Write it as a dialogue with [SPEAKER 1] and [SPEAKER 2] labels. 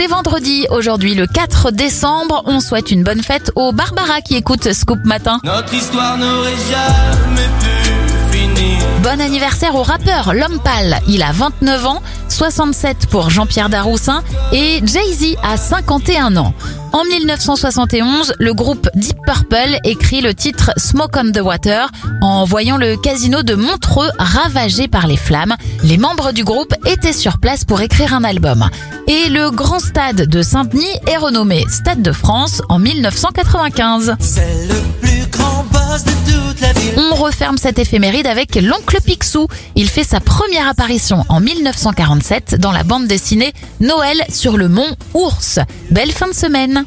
[SPEAKER 1] C'est vendredi, aujourd'hui le 4 décembre. On souhaite une bonne fête aux Barbara qui écoutent Scoop Matin.
[SPEAKER 2] Notre histoire n'aurait jamais pu finir.
[SPEAKER 1] Bon anniversaire au rappeur L'Homme Pâle. Il a 29 ans, 67 pour Jean-Pierre Daroussin et Jay-Z a 51 ans. En 1971, le groupe Deep Purple écrit le titre Smoke on the Water en voyant le casino de Montreux ravagé par les flammes. Les membres du groupe étaient sur place pour écrire un album. Et le grand stade de Saint-Denis est renommé Stade de France en 1995. On referme cette éphéméride avec l'oncle Picsou. Il fait sa première apparition en 1947 dans la bande dessinée Noël sur le mont Ours. Belle fin de semaine.